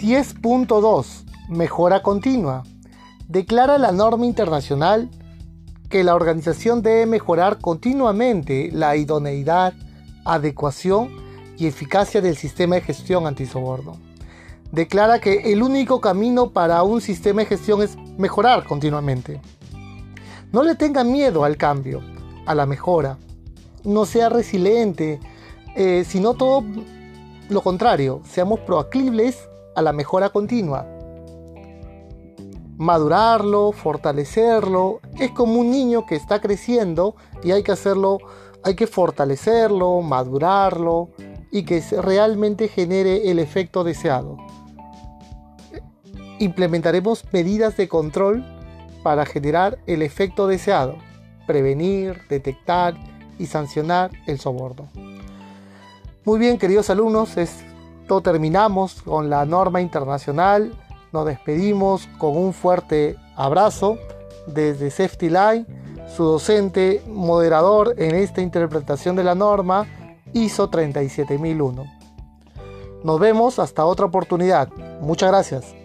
10.2 Mejora continua. Declara la norma internacional que la organización debe mejorar continuamente la idoneidad, adecuación y eficacia del sistema de gestión antisoborno. Declara que el único camino para un sistema de gestión es mejorar continuamente. No le tenga miedo al cambio, a la mejora. No sea resiliente, eh, sino todo lo contrario, seamos proactibles a la mejora continua madurarlo, fortalecerlo. Es como un niño que está creciendo y hay que hacerlo, hay que fortalecerlo, madurarlo y que realmente genere el efecto deseado. Implementaremos medidas de control para generar el efecto deseado, prevenir, detectar y sancionar el soborno. Muy bien, queridos alumnos, terminamos con la norma internacional nos despedimos con un fuerte abrazo desde Safety Line, su docente moderador en esta interpretación de la norma ISO 37001. Nos vemos hasta otra oportunidad. Muchas gracias.